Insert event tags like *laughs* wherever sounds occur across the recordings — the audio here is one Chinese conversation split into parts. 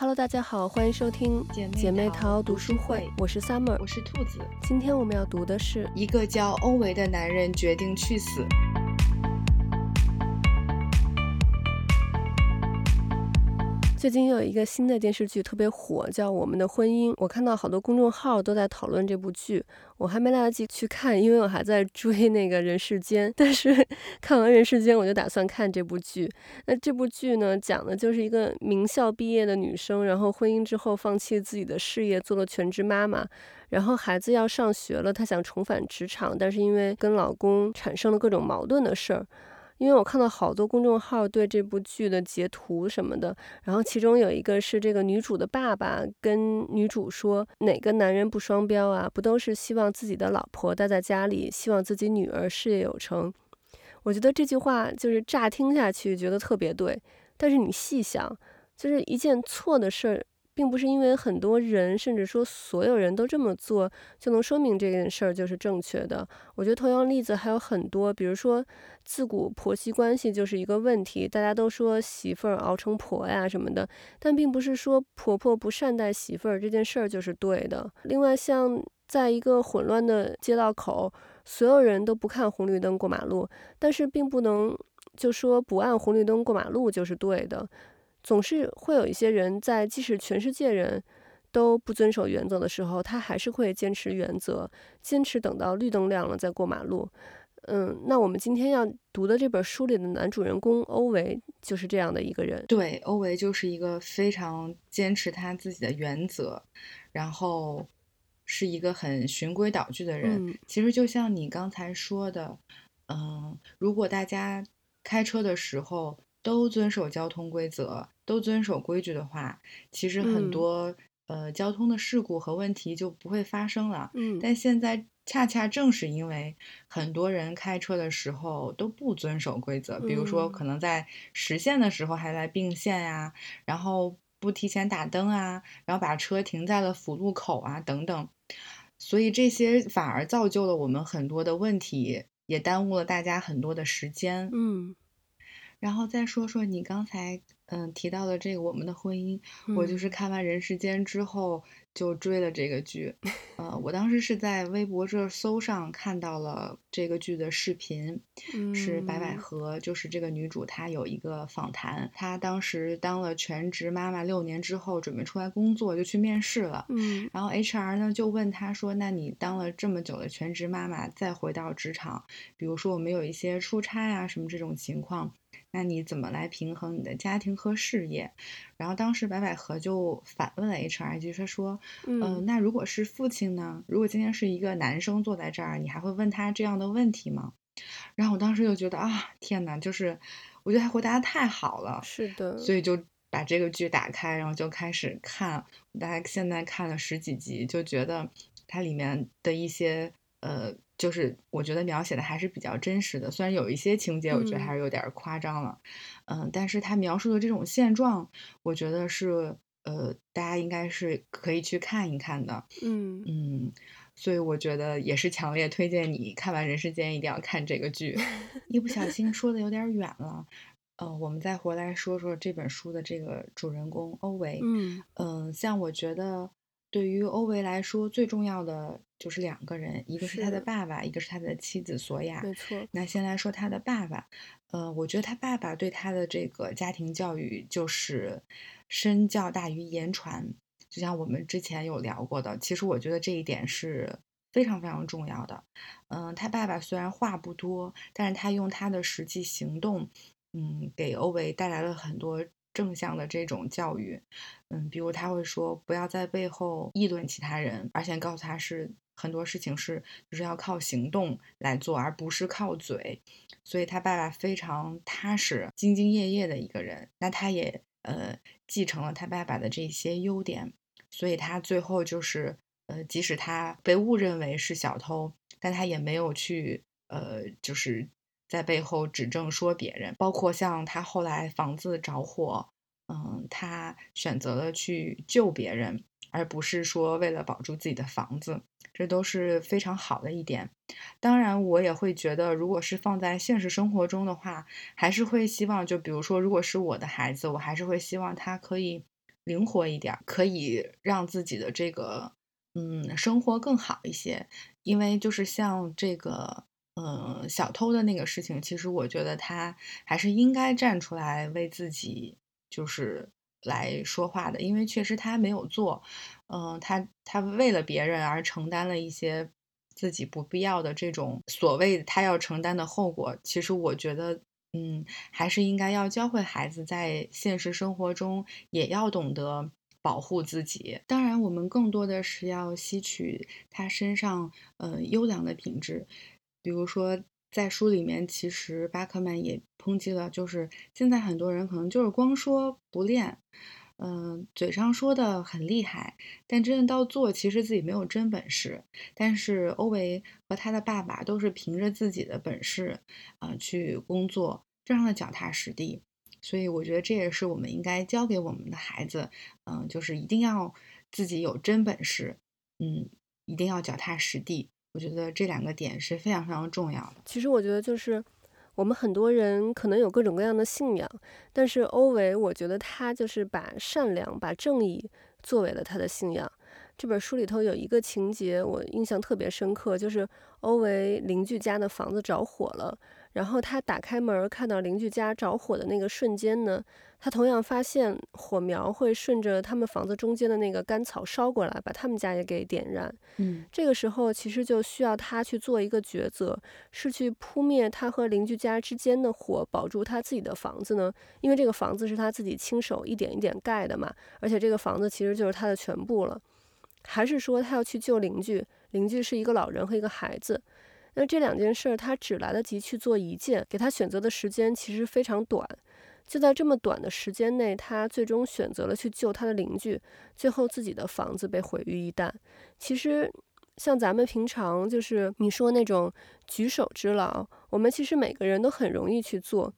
Hello，大家好，欢迎收听姐妹淘读书会，我是 Summer，我是兔子。今天我们要读的是一个叫欧维的男人决定去死。最近又有一个新的电视剧特别火，叫《我们的婚姻》。我看到好多公众号都在讨论这部剧，我还没来得及去看，因为我还在追那个《人世间》。但是 *laughs* 看完《人世间》，我就打算看这部剧。那这部剧呢，讲的就是一个名校毕业的女生，然后婚姻之后放弃自己的事业，做了全职妈妈。然后孩子要上学了，她想重返职场，但是因为跟老公产生了各种矛盾的事儿。因为我看到好多公众号对这部剧的截图什么的，然后其中有一个是这个女主的爸爸跟女主说：“哪个男人不双标啊？不都是希望自己的老婆待在家里，希望自己女儿事业有成？”我觉得这句话就是乍听下去觉得特别对，但是你细想，就是一件错的事儿。并不是因为很多人，甚至说所有人都这么做，就能说明这件事儿就是正确的。我觉得同样例子还有很多，比如说自古婆媳关系就是一个问题，大家都说媳妇儿熬成婆呀什么的，但并不是说婆婆不善待媳妇儿这件事儿就是对的。另外，像在一个混乱的街道口，所有人都不看红绿灯过马路，但是并不能就说不按红绿灯过马路就是对的。总是会有一些人在，即使全世界人都不遵守原则的时候，他还是会坚持原则，坚持等到绿灯亮了再过马路。嗯，那我们今天要读的这本书里的男主人公欧维就是这样的一个人。对，欧维就是一个非常坚持他自己的原则，然后是一个很循规蹈矩的人。嗯，其实就像你刚才说的，嗯，如果大家开车的时候。都遵守交通规则，都遵守规矩的话，其实很多、嗯、呃交通的事故和问题就不会发生了。嗯，但现在恰恰正是因为很多人开车的时候都不遵守规则，比如说可能在实线的时候还来并线呀、啊，然后不提前打灯啊，然后把车停在了辅路口啊等等，所以这些反而造就了我们很多的问题，也耽误了大家很多的时间。嗯。然后再说说你刚才嗯提到的这个我们的婚姻，嗯、我就是看完《人世间》之后就追了这个剧，呃，我当时是在微博热搜上看到了这个剧的视频，嗯、是白百合，就是这个女主，她有一个访谈，她当时当了全职妈妈六年之后，准备出来工作，就去面试了，嗯，然后 HR 呢就问她说，那你当了这么久的全职妈妈，再回到职场，比如说我们有一些出差啊什么这种情况。那你怎么来平衡你的家庭和事业？然后当时白百合就反问了 HR，就是说，嗯、呃，那如果是父亲呢？如果今天是一个男生坐在这儿，你还会问他这样的问题吗？然后我当时就觉得啊，天哪，就是我觉得他回答的太好了，是的，所以就把这个剧打开，然后就开始看。大概现在看了十几集，就觉得它里面的一些呃。就是我觉得描写的还是比较真实的，虽然有一些情节我觉得还是有点夸张了，嗯，嗯，但是他描述的这种现状，我觉得是呃，大家应该是可以去看一看的，嗯嗯，所以我觉得也是强烈推荐你看完《人世间》一定要看这个剧。*laughs* 一不小心说的有点远了，呃，我们再回来说说这本书的这个主人公欧维，嗯嗯，像我觉得。对于欧维来说，最重要的就是两个人，一个是他的爸爸，一个是他的妻子索雅。没错。那先来说他的爸爸，呃，我觉得他爸爸对他的这个家庭教育就是身教大于言传，就像我们之前有聊过的，其实我觉得这一点是非常非常重要的。嗯、呃，他爸爸虽然话不多，但是他用他的实际行动，嗯，给欧维带来了很多。正向的这种教育，嗯，比如他会说不要在背后议论其他人，而且告诉他是很多事情是就是要靠行动来做，而不是靠嘴。所以他爸爸非常踏实、兢兢业业的一个人。那他也呃继承了他爸爸的这些优点，所以他最后就是呃，即使他被误认为是小偷，但他也没有去呃，就是。在背后指证说别人，包括像他后来房子着火，嗯，他选择了去救别人，而不是说为了保住自己的房子，这都是非常好的一点。当然，我也会觉得，如果是放在现实生活中的话，还是会希望，就比如说，如果是我的孩子，我还是会希望他可以灵活一点，可以让自己的这个嗯生活更好一些。因为就是像这个嗯小偷的那个事情，其实我觉得他还是应该站出来为自己就是来说话的，因为确实他没有做，嗯，他他为了别人而承担了一些自己不必要的这种所谓他要承担的后果。其实我觉得。嗯，还是应该要教会孩子在现实生活中也要懂得保护自己。当然，我们更多的是要吸取他身上呃优良的品质。比如说，在书里面，其实巴克曼也抨击了，就是现在很多人可能就是光说不练。嗯、嘴上说的很厉害，但真的到做，其实自己没有真本事。但是欧维和他的爸爸都是凭着自己的本事啊、去工作，非常的脚踏实地。所以我觉得这也是我们应该教给我们的孩子，嗯、就是一定要自己有真本事，嗯，一定要脚踏实地。我觉得这两个点是非常非常重要的。其实我觉得就是。我们很多人可能有各种各样的信仰，但是欧维，我觉得他就是把善良、把正义作为了他的信仰。这本书里头有一个情节，我印象特别深刻，就是欧维邻居家的房子着火了。然后他打开门，看到邻居家着火的那个瞬间呢，他同样发现火苗会顺着他们房子中间的那个干草烧过来，把他们家也给点燃。嗯，这个时候其实就需要他去做一个抉择，是去扑灭他和邻居家之间的火，保住他自己的房子呢？因为这个房子是他自己亲手一点一点盖的嘛，而且这个房子其实就是他的全部了。还是说他要去救邻居？邻居是一个老人和一个孩子。那这两件事，他只来得及去做一件，给他选择的时间其实非常短。就在这么短的时间内，他最终选择了去救他的邻居，最后自己的房子被毁于一旦。其实，像咱们平常就是你说那种举手之劳，我们其实每个人都很容易去做。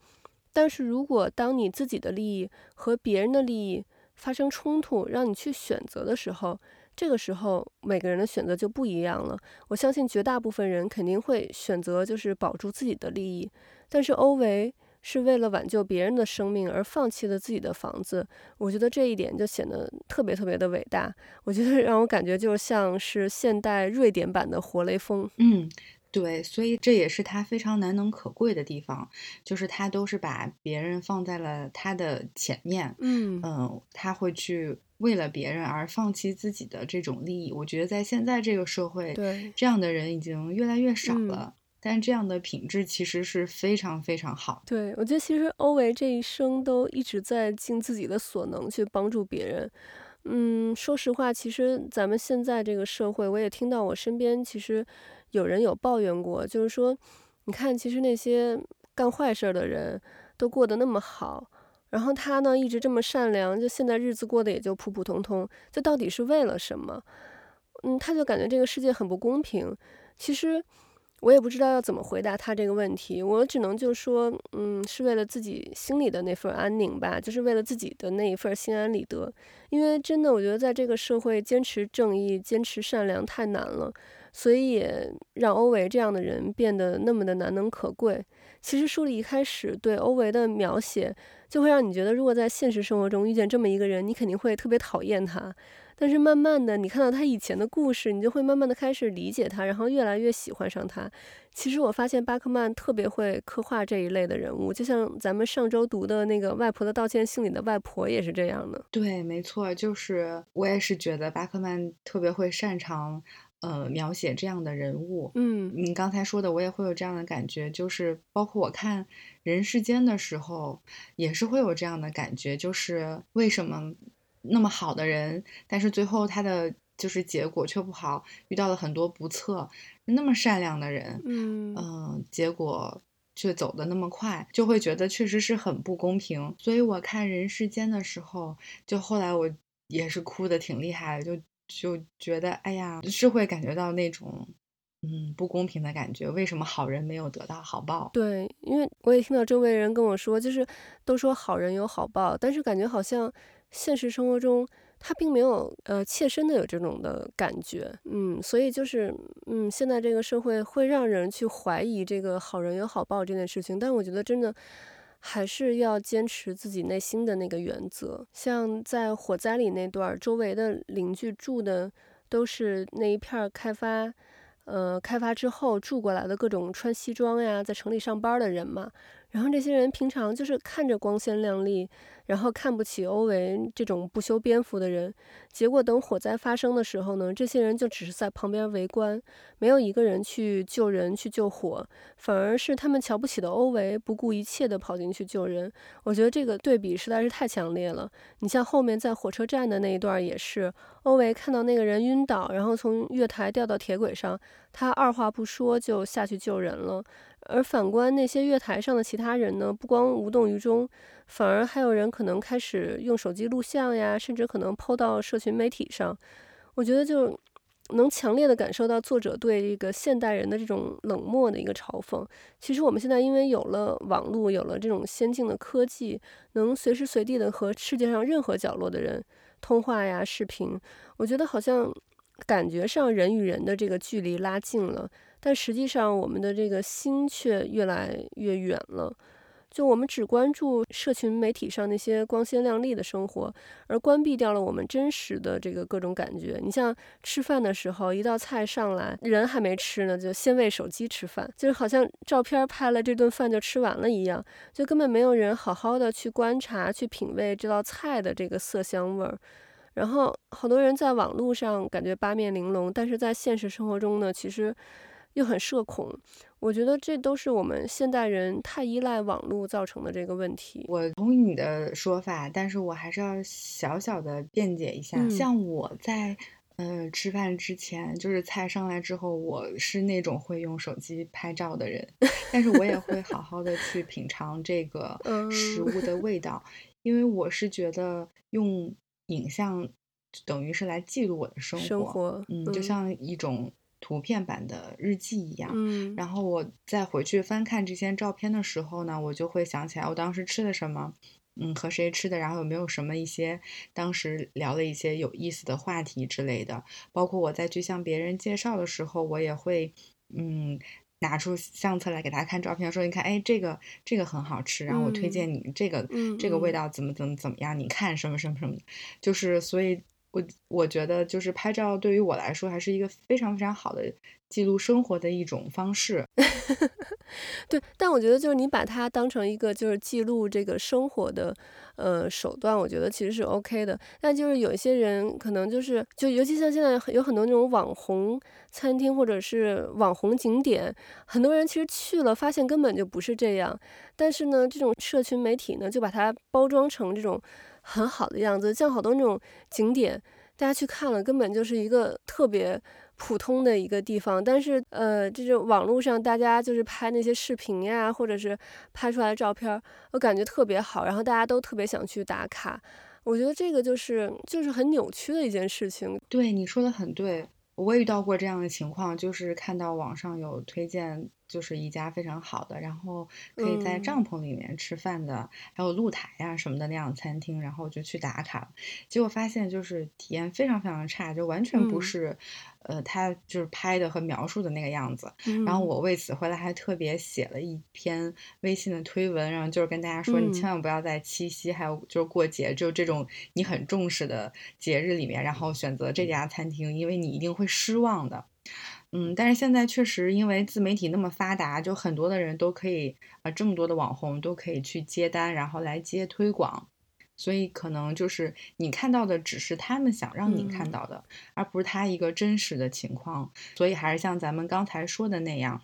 但是如果当你自己的利益和别人的利益发生冲突，让你去选择的时候，这个时候，每个人的选择就不一样了。我相信绝大部分人肯定会选择就是保住自己的利益，但是欧维是为了挽救别人的生命而放弃了自己的房子。我觉得这一点就显得特别特别的伟大。我觉得让我感觉就像是现代瑞典版的活雷锋。嗯，对，所以这也是他非常难能可贵的地方，就是他都是把别人放在了他的前面。嗯嗯、呃，他会去。为了别人而放弃自己的这种利益，我觉得在现在这个社会，对这样的人已经越来越少了。但这样的品质其实是非常非常好。对，我觉得其实欧维这一生都一直在尽自己的所能去帮助别人。嗯，说实话，其实咱们现在这个社会，我也听到我身边其实有人有抱怨过，就是说，你看，其实那些干坏事的人都过得那么好。然后他呢，一直这么善良，就现在日子过得也就普普通通，这到底是为了什么？嗯，他就感觉这个世界很不公平。其实我也不知道要怎么回答他这个问题，我只能就说，嗯，是为了自己心里的那份安宁吧，就是为了自己的那一份心安理得。因为真的，我觉得在这个社会坚持正义、坚持善良太难了。所以也让欧维这样的人变得那么的难能可贵。其实书里一开始对欧维的描写，就会让你觉得，如果在现实生活中遇见这么一个人，你肯定会特别讨厌他。但是慢慢的，你看到他以前的故事，你就会慢慢的开始理解他，然后越来越喜欢上他。其实我发现巴克曼特别会刻画这一类的人物，就像咱们上周读的那个外婆的道歉信里的外婆也是这样的。对，没错，就是我也是觉得巴克曼特别会擅长。呃，描写这样的人物，嗯，你刚才说的，我也会有这样的感觉，就是包括我看《人世间》的时候，也是会有这样的感觉，就是为什么那么好的人，但是最后他的就是结果却不好，遇到了很多不测，那么善良的人，嗯呃，结果却走得那么快，就会觉得确实是很不公平。所以我看《人世间》的时候，就后来我也是哭的挺厉害的，就。就觉得哎呀，是会感觉到那种嗯不公平的感觉。为什么好人没有得到好报？对，因为我也听到周围人跟我说，就是都说好人有好报，但是感觉好像现实生活中他并没有呃切身的有这种的感觉。嗯，所以就是嗯，现在这个社会会让人去怀疑这个好人有好报这件事情。但我觉得真的还是要坚持自己内心的那个原则。像在火灾里那段，周围的邻居住的都是那一片开发，呃，开发之后住过来的各种穿西装呀，在城里上班的人嘛。然后这些人平常就是看着光鲜亮丽，然后看不起欧维这种不修边幅的人。结果等火灾发生的时候呢，这些人就只是在旁边围观，没有一个人去救人、去救火，反而是他们瞧不起的欧维不顾一切地跑进去救人。我觉得这个对比实在是太强烈了。你像后面在火车站的那一段也是，欧维看到那个人晕倒，然后从月台掉到铁轨上，他二话不说就下去救人了。而反观那些月台上的其他人呢，不光无动于衷，反而还有人可能开始用手机录像呀，甚至可能 PO 到社群媒体上。我觉得就能强烈的感受到作者对这个现代人的这种冷漠的一个嘲讽。其实我们现在因为有了网络，有了这种先进的科技，能随时随地的和世界上任何角落的人通话呀、视频，我觉得好像感觉上人与人的这个距离拉近了。但实际上，我们的这个心却越来越远了。就我们只关注社群媒体上那些光鲜亮丽的生活，而关闭掉了我们真实的这个各种感觉。你像吃饭的时候，一道菜上来，人还没吃呢，就先喂手机吃饭，就是好像照片拍了这顿饭就吃完了一样，就根本没有人好好的去观察、去品味这道菜的这个色香味儿。然后好多人在网络上感觉八面玲珑，但是在现实生活中呢，其实。又很社恐，我觉得这都是我们现代人太依赖网络造成的这个问题。我同意你的说法，但是我还是要小小的辩解一下。嗯、像我在呃吃饭之前，就是菜上来之后，我是那种会用手机拍照的人，*laughs* 但是我也会好好的去品尝这个 *laughs* 食物的味道，*laughs* 嗯、因为我是觉得用影像等于是来记录我的生活，生活嗯，就像一种。图片版的日记一样，嗯，然后我再回去翻看这些照片的时候呢，我就会想起来我当时吃的什么，嗯，和谁吃的，然后有没有什么一些当时聊了一些有意思的话题之类的。包括我再去向别人介绍的时候，我也会，嗯，拿出相册来给大家看照片，说你看，哎，这个这个很好吃，然后我推荐你这个，嗯，这个味道怎么怎么怎么样，你看什么什么什么，就是所以。我我觉得就是拍照对于我来说还是一个非常非常好的记录生活的一种方式。*laughs* 对，但我觉得就是你把它当成一个就是记录这个生活的呃手段，我觉得其实是 OK 的。但就是有一些人可能就是就尤其像现在有很多那种网红餐厅或者是网红景点，很多人其实去了发现根本就不是这样。但是呢，这种社群媒体呢就把它包装成这种。很好的样子，像好多那种景点，大家去看了，根本就是一个特别普通的一个地方。但是，呃，就是网络上大家就是拍那些视频呀，或者是拍出来的照片，我感觉特别好，然后大家都特别想去打卡。我觉得这个就是就是很扭曲的一件事情。对，你说的很对，我也遇到过这样的情况，就是看到网上有推荐。就是一家非常好的，然后可以在帐篷里面吃饭的，嗯、还有露台呀、啊、什么的那样餐厅，然后就去打卡，结果发现就是体验非常非常差，就完全不是，嗯、呃，他就是拍的和描述的那个样子。嗯、然后我为此回来还特别写了一篇微信的推文，然后就是跟大家说，你千万不要在七夕还有就是过节，就这种你很重视的节日里面，然后选择这家餐厅，因为你一定会失望的。嗯，但是现在确实因为自媒体那么发达，就很多的人都可以啊、呃，这么多的网红都可以去接单，然后来接推广，所以可能就是你看到的只是他们想让你看到的，嗯、而不是他一个真实的情况。所以还是像咱们刚才说的那样。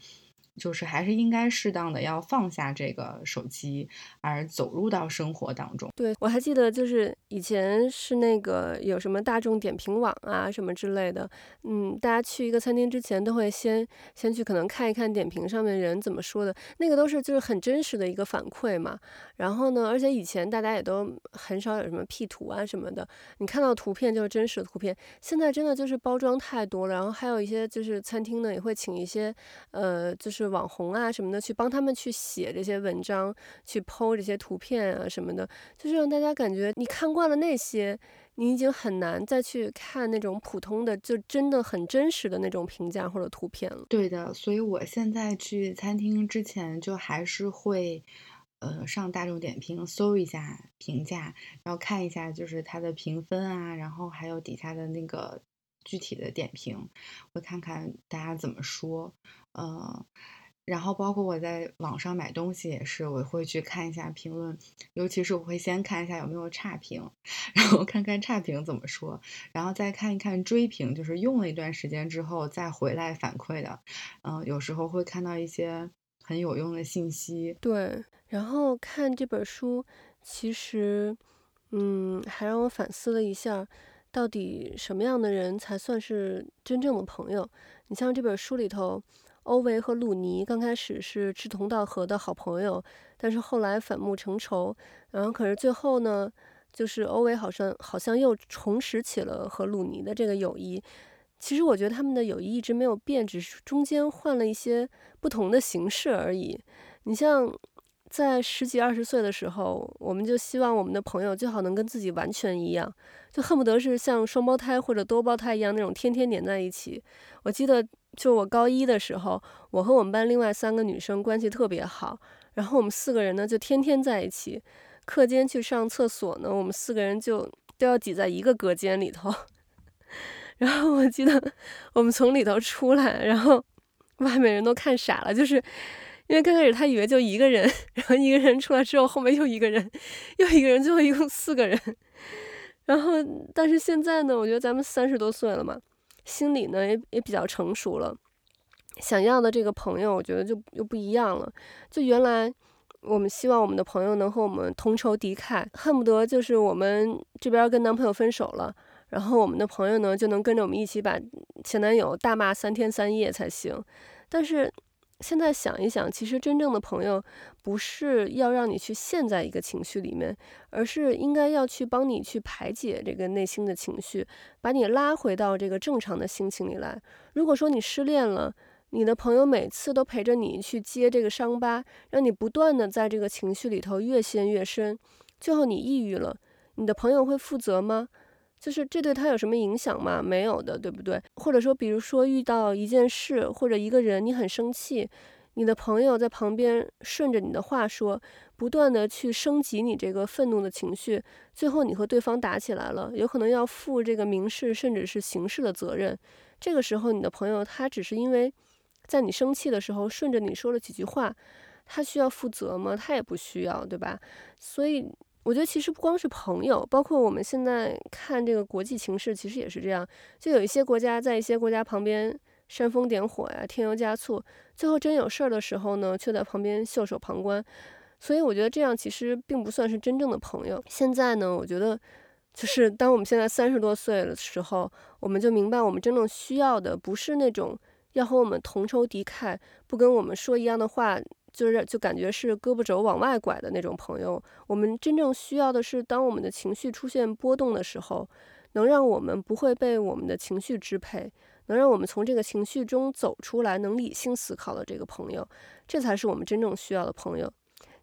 就是还是应该适当的要放下这个手机，而走入到生活当中。对，我还记得，就是以前是那个有什么大众点评网啊什么之类的，嗯，大家去一个餐厅之前都会先先去可能看一看点评上面人怎么说的，那个都是就是很真实的一个反馈嘛。然后呢，而且以前大家也都很少有什么 P 图啊什么的，你看到图片就是真实的图片。现在真的就是包装太多了，然后还有一些就是餐厅呢也会请一些呃就是。网红啊什么的，去帮他们去写这些文章，去剖这些图片啊什么的，就是让大家感觉你看惯了那些，你已经很难再去看那种普通的，就真的很真实的那种评价或者图片了。对的，所以我现在去餐厅之前，就还是会，呃上大众点评搜一下评价，然后看一下就是它的评分啊，然后还有底下的那个具体的点评，会看看大家怎么说，呃。然后包括我在网上买东西也是，我会去看一下评论，尤其是我会先看一下有没有差评，然后看看差评怎么说，然后再看一看追评，就是用了一段时间之后再回来反馈的，嗯，有时候会看到一些很有用的信息。对，然后看这本书，其实，嗯，还让我反思了一下，到底什么样的人才算是真正的朋友？你像这本书里头。欧维和鲁尼刚开始是志同道合的好朋友，但是后来反目成仇。然后可是最后呢，就是欧维好像好像又重拾起了和鲁尼的这个友谊。其实我觉得他们的友谊一直没有变，只是中间换了一些不同的形式而已。你像在十几二十岁的时候，我们就希望我们的朋友最好能跟自己完全一样，就恨不得是像双胞胎或者多胞胎一样那种天天黏在一起。我记得。就我高一的时候，我和我们班另外三个女生关系特别好，然后我们四个人呢就天天在一起。课间去上厕所呢，我们四个人就都要挤在一个隔间里头。*laughs* 然后我记得我们从里头出来，然后外面人都看傻了，就是因为刚开始他以为就一个人，*laughs* 然后一个人出来之后，后面又一个人，*laughs* 又一个人，最后一共四个人。然后但是现在呢，我觉得咱们三十多岁了嘛。心理呢也也比较成熟了，想要的这个朋友，我觉得就又不一样了。就原来我们希望我们的朋友能和我们同仇敌忾，恨不得就是我们这边跟男朋友分手了，然后我们的朋友呢就能跟着我们一起把前男友大骂三天三夜才行。但是。现在想一想，其实真正的朋友不是要让你去陷在一个情绪里面，而是应该要去帮你去排解这个内心的情绪，把你拉回到这个正常的心情里来。如果说你失恋了，你的朋友每次都陪着你去接这个伤疤，让你不断的在这个情绪里头越陷越深，最后你抑郁了，你的朋友会负责吗？就是这对他有什么影响吗？没有的，对不对？或者说，比如说遇到一件事或者一个人，你很生气，你的朋友在旁边顺着你的话说，不断的去升级你这个愤怒的情绪，最后你和对方打起来了，有可能要负这个民事甚至是刑事的责任。这个时候，你的朋友他只是因为在你生气的时候顺着你说了几句话，他需要负责吗？他也不需要，对吧？所以。我觉得其实不光是朋友，包括我们现在看这个国际情势，其实也是这样。就有一些国家在一些国家旁边煽风点火呀，添油加醋，最后真有事儿的时候呢，却在旁边袖手旁观。所以我觉得这样其实并不算是真正的朋友。现在呢，我觉得就是当我们现在三十多岁的时候，我们就明白我们真正需要的不是那种要和我们同仇敌忾、不跟我们说一样的话。就是就感觉是胳膊肘往外拐的那种朋友。我们真正需要的是，当我们的情绪出现波动的时候，能让我们不会被我们的情绪支配，能让我们从这个情绪中走出来，能理性思考的这个朋友，这才是我们真正需要的朋友。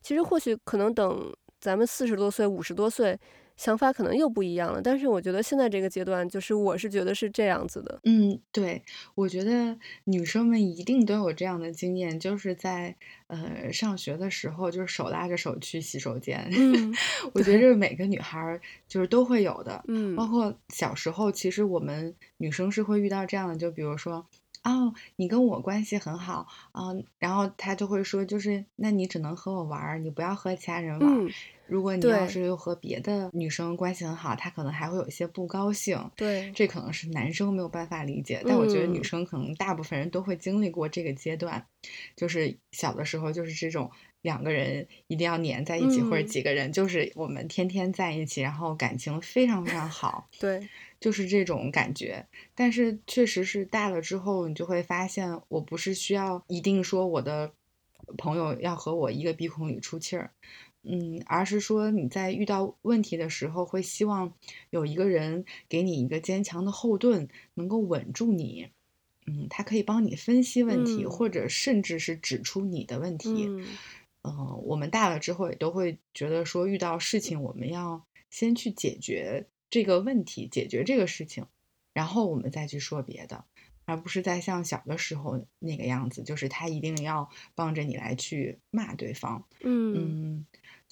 其实或许可能等咱们四十多岁、五十多岁。想法可能又不一样了，但是我觉得现在这个阶段，就是我是觉得是这样子的。嗯，对，我觉得女生们一定都有这样的经验，就是在呃上学的时候，就是手拉着手去洗手间。嗯，*laughs* 我觉得这是每个女孩就是都会有的。嗯，包括小时候，其实我们女生是会遇到这样的，就比如说。哦，你跟我关系很好，嗯，然后他就会说，就是那你只能和我玩，你不要和其他人玩。嗯，如果你要是又和别的女生关系很好，他可能还会有一些不高兴。对，这可能是男生没有办法理解，但我觉得女生可能大部分人都会经历过这个阶段，嗯，就是小的时候就是这种两个人一定要黏在一起，嗯，或者几个人就是我们天天在一起，然后感情非常非常好。*laughs* 对。就是这种感觉，但是确实是大了之后，你就会发现，我不是需要一定说我的朋友要和我一个鼻孔里出气儿，嗯，而是说你在遇到问题的时候，会希望有一个人给你一个坚强的后盾，能够稳住你，嗯，他可以帮你分析问题，嗯、或者甚至是指出你的问题，嗯、呃，我们大了之后也都会觉得说，遇到事情我们要先去解决。这个问题解决这个事情，然后我们再去说别的。而不是在像小的时候那个样子，就是他一定要帮着你来去骂对方。嗯嗯，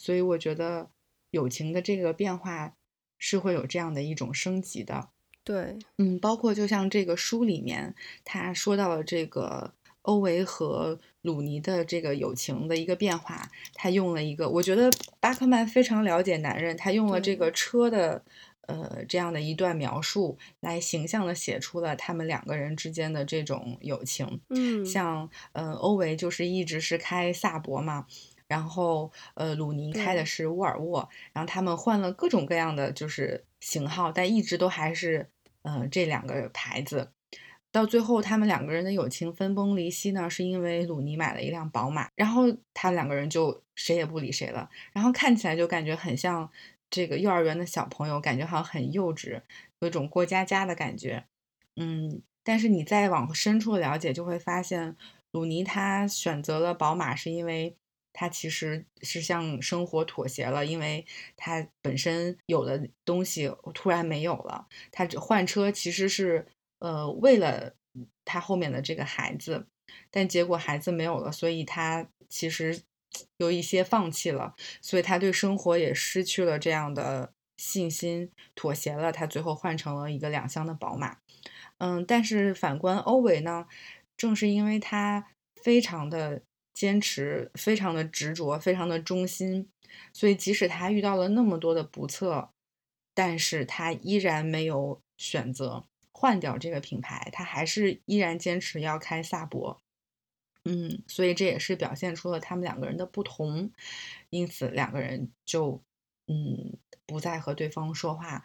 所以我觉得友情的这个变化是会有这样的一种升级的。对，嗯，包括就像这个书里面他说到了这个。欧维和鲁尼的这个友情的一个变化，他用了一个，我觉得巴克曼非常了解男人，他用了这个车的，呃，这样的一段描述，来形象的写出了他们两个人之间的这种友情。嗯，像，呃，欧维就是一直是开萨博嘛，然后，呃，鲁尼开的是沃尔沃，然后他们换了各种各样的就是型号，但一直都还是，呃，这两个牌子。到最后，他们两个人的友情分崩离析呢，是因为鲁尼买了一辆宝马，然后他两个人就谁也不理谁了，然后看起来就感觉很像这个幼儿园的小朋友，感觉好像很幼稚，有一种过家家的感觉。嗯，但是你再往深处了解，就会发现鲁尼他选择了宝马，是因为他其实是向生活妥协了，因为他本身有的东西突然没有了，他换车其实是。呃，为了他后面的这个孩子，但结果孩子没有了，所以他其实有一些放弃了，所以他对生活也失去了这样的信心，妥协了，他最后换成了一个两厢的宝马。嗯，但是反观欧维呢，正是因为他非常的坚持，非常的执着，非常的忠心，所以即使他遇到了那么多的不测，但是他依然没有选择。换掉这个品牌，他还是依然坚持要开萨博，嗯，所以这也是表现出了他们两个人的不同，因此两个人就嗯不再和对方说话，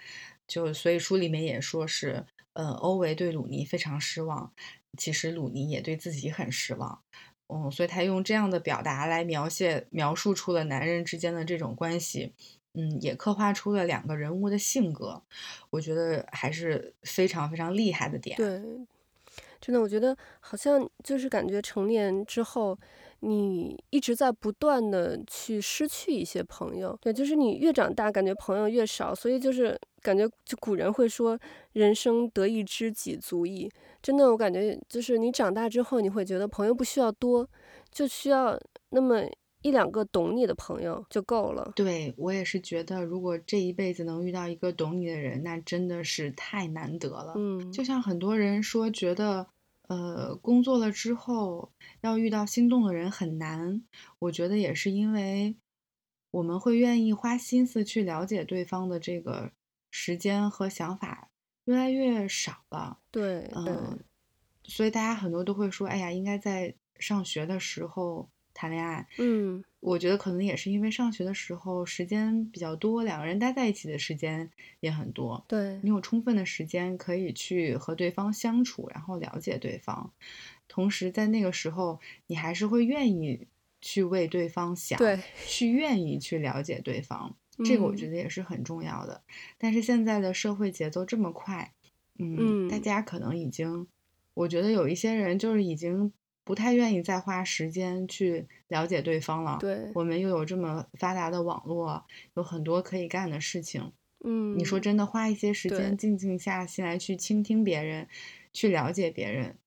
就所以书里面也说是，呃，欧维对鲁尼非常失望，其实鲁尼也对自己很失望，嗯，所以他用这样的表达来描写描述出了男人之间的这种关系。嗯，也刻画出了两个人物的性格，我觉得还是非常非常厉害的点。对，真的，我觉得好像就是感觉成年之后，你一直在不断的去失去一些朋友。对，就是你越长大，感觉朋友越少，所以就是感觉就古人会说“人生得一知己足矣”。真的，我感觉就是你长大之后，你会觉得朋友不需要多，就需要那么。一两个懂你的朋友就够了。对，我也是觉得，如果这一辈子能遇到一个懂你的人，那真的是太难得了。嗯，就像很多人说，觉得呃，工作了之后要遇到心动的人很难。我觉得也是因为我们会愿意花心思去了解对方的这个时间和想法越来越少了。对，嗯、呃，所以大家很多都会说，哎呀，应该在上学的时候。谈恋爱，嗯，我觉得可能也是因为上学的时候时间比较多，两个人待在一起的时间也很多。对，你有充分的时间可以去和对方相处，然后了解对方，同时在那个时候，你还是会愿意去为对方想，对，去愿意去了解对方，*laughs* 这个我觉得也是很重要的。嗯，但是现在的社会节奏这么快，嗯，嗯，大家可能已经，我觉得有一些人就是已经。不太愿意再花时间去了解对方了。对，我们又有这么发达的网络，有很多可以干的事情。嗯，你说真的，花一些时间静静下心来去倾听别人，去了解别人，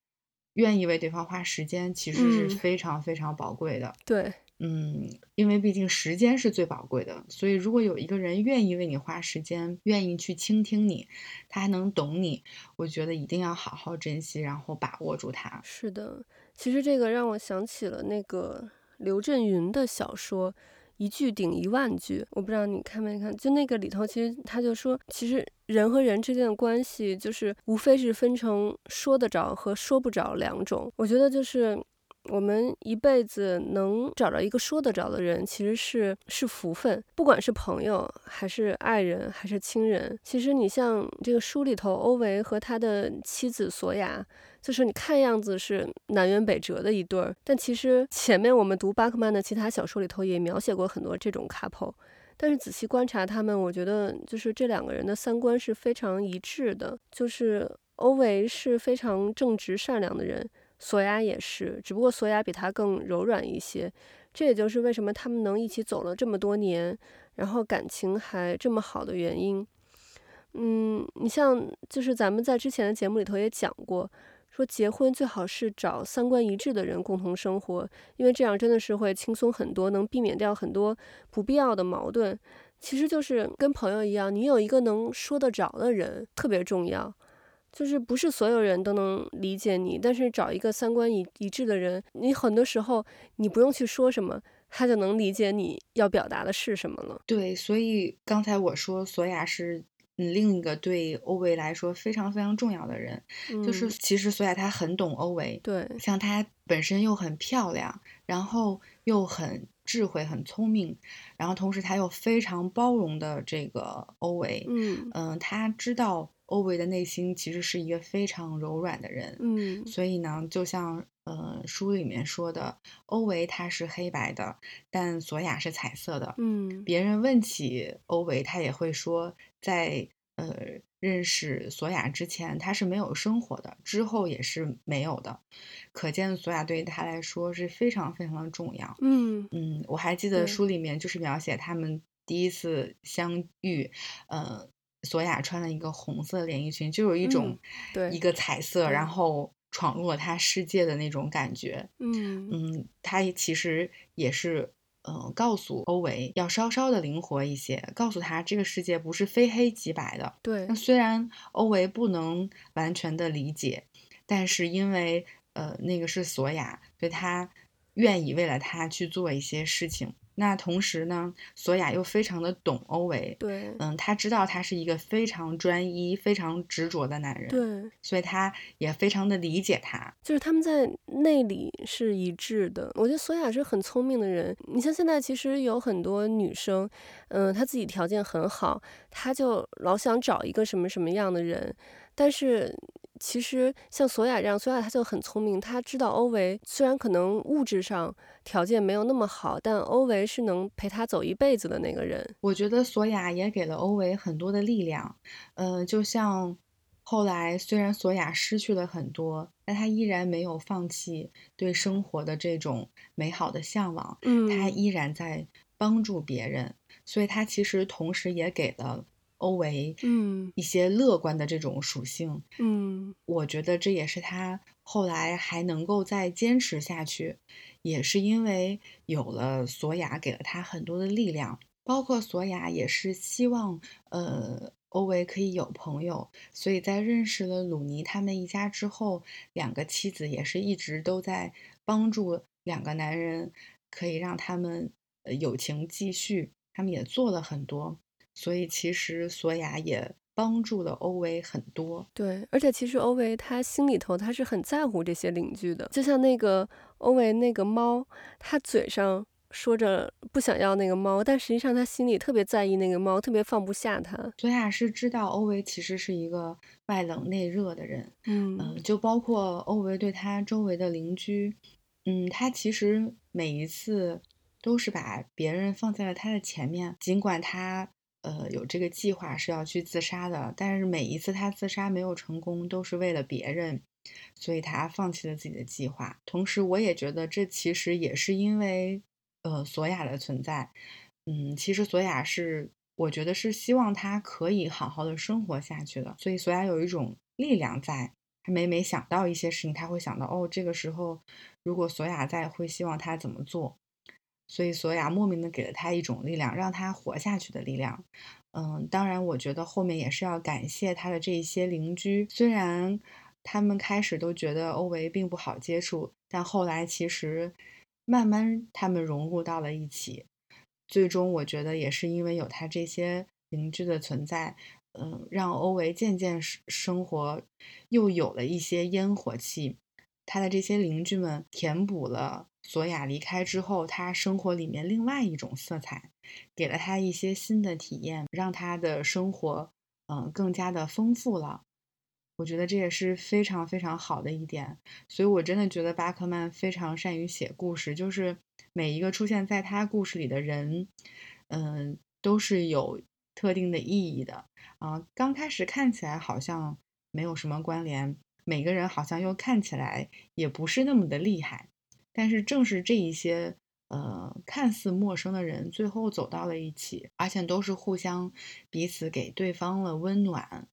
愿意为对方花时间，其实是非常非常宝贵的。嗯，对。嗯，因为毕竟时间是最宝贵的，所以如果有一个人愿意为你花时间，愿意去倾听你，他还能懂你，我觉得一定要好好珍惜，然后把握住他。是的，其实这个让我想起了那个刘震云的小说《一句顶一万句》，我不知道你看没看，就那个里头，其实他就说，其实人和人之间的关系，就是无非是分成说得着和说不着两种。我觉得就是。我们一辈子能找到一个说得着的人，其实是是福分。不管是朋友，还是爱人，还是亲人。其实你像这个书里头，欧维和他的妻子索雅，就是你看样子是南辕北辙的一对儿，但其实前面我们读巴克曼的其他小说里头也描写过很多这种 couple。但是仔细观察他们，我觉得就是这两个人的三观是非常一致的。就是欧维是非常正直善良的人。索雅也是，只不过索雅比他更柔软一些，这也就是为什么他们能一起走了这么多年，然后感情还这么好的原因。嗯，你像就是咱们在之前的节目里头也讲过，说结婚最好是找三观一致的人共同生活，因为这样真的是会轻松很多，能避免掉很多不必要的矛盾。其实就是跟朋友一样，你有一个能说得着的人特别重要。就是不是所有人都能理解你，但是找一个三观一一致的人，你很多时候你不用去说什么，他就能理解你要表达的是什么了。对，所以刚才我说索雅是嗯另一个对欧维来说非常非常重要的人，嗯、就是其实索雅她很懂欧维，对，像她本身又很漂亮，然后又很智慧、很聪明，然后同时她又非常包容的这个欧维，嗯嗯，她知道。欧维的内心其实是一个非常柔软的人，嗯，所以呢，就像呃书里面说的，欧维他是黑白的，但索雅是彩色的，嗯，别人问起欧维，他也会说，在呃认识索雅之前，他是没有生活的，之后也是没有的，可见索雅对于他来说是非常非常的重要，嗯。嗯，我还记得书里面就是描写他们第一次相遇，呃。索雅穿了一个红色连衣裙，就有一种对一个彩色，嗯、然后闯入了他世界的那种感觉。嗯嗯，他其实也是，呃，告诉欧维要稍稍的灵活一些，告诉他这个世界不是非黑即白的。对，那虽然欧维不能完全的理解，但是因为呃那个是索雅，所以他愿意为了他去做一些事情。那同时呢，索雅又非常的懂欧维，对，嗯，他知道他是一个非常专一、非常执着的男人，对，所以他也非常的理解他，就是他们在内里是一致的。我觉得索雅是很聪明的人。你像现在其实有很多女生，嗯，她自己条件很好，她就老想找一个什么什么样的人，但是。其实像索雅这样，索雅他就很聪明，他知道欧维虽然可能物质上条件没有那么好，但欧维是能陪他走一辈子的那个人。我觉得索雅也给了欧维很多的力量，嗯、呃，就像后来虽然索雅失去了很多，但他依然没有放弃对生活的这种美好的向往，嗯，他依然在帮助别人，所以他其实同时也给了。欧维，嗯，一些乐观的这种属性，嗯，我觉得这也是他后来还能够再坚持下去，也是因为有了索雅给了他很多的力量，包括索雅也是希望，呃，欧维可以有朋友，所以在认识了鲁尼他们一家之后，两个妻子也是一直都在帮助两个男人，可以让他们呃友情继续，他们也做了很多。所以其实索雅也帮助了欧维很多，对，而且其实欧维他心里头他是很在乎这些邻居的，就像那个欧维那个猫，他嘴上说着不想要那个猫，但实际上他心里特别在意那个猫，特别放不下它。索雅是知道欧维其实是一个外冷内热的人，嗯，呃，就包括欧维对他周围的邻居，嗯，他其实每一次都是把别人放在了他的前面，尽管他。呃，有这个计划是要去自杀的，但是每一次他自杀没有成功，都是为了别人，所以他放弃了自己的计划。同时，我也觉得这其实也是因为，呃，索亚的存在。嗯，其实索亚是，我觉得是希望他可以好好的生活下去的，所以索亚有一种力量在。他每每想到一些事情，他会想到，哦，这个时候如果索亚在，会希望他怎么做。所以索亚莫名的给了他一种力量，让他活下去的力量。嗯，当然，我觉得后面也是要感谢他的这一些邻居。虽然他们开始都觉得欧维并不好接触，但后来其实慢慢他们融入到了一起。最终，我觉得也是因为有他这些邻居的存在，嗯，让欧维渐渐生活又有了一些烟火气。他的这些邻居们填补了。索亚离开之后，他生活里面另外一种色彩，给了他一些新的体验，让他的生活，嗯、更加的丰富了。我觉得这也是非常非常好的一点。所以，我真的觉得巴克曼非常善于写故事，就是每一个出现在他故事里的人，嗯、都是有特定的意义的。啊、刚开始看起来好像没有什么关联，每个人好像又看起来也不是那么的厉害。但是正是这一些，呃，看似陌生的人，最后走到了一起，而且都是互相彼此给对方了温暖。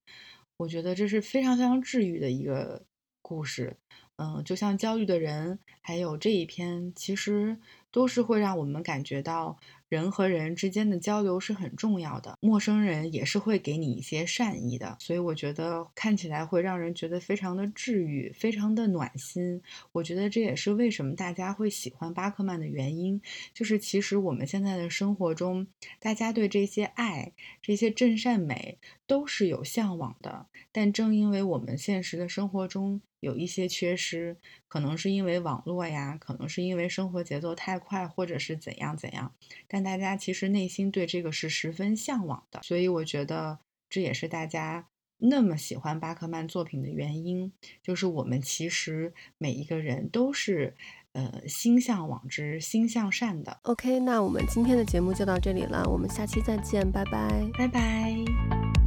我觉得这是非常非常治愈的一个故事，嗯，就像焦虑的人，还有这一篇，其实都是会让我们感觉到。人和人之间的交流是很重要的，陌生人也是会给你一些善意的，所以我觉得看起来会让人觉得非常的治愈，非常的暖心。我觉得这也是为什么大家会喜欢巴克曼的原因，就是其实我们现在的生活中，大家对这些爱、这些真善美都是有向往的，但正因为我们现实的生活中，有一些缺失，可能是因为网络呀，可能是因为生活节奏太快，或者是怎样怎样。但大家其实内心对这个是十分向往的，所以我觉得这也是大家那么喜欢巴克曼作品的原因，就是我们其实每一个人都是呃心向往之、心向善的。OK，那我们今天的节目就到这里了，我们下期再见，拜拜，拜拜。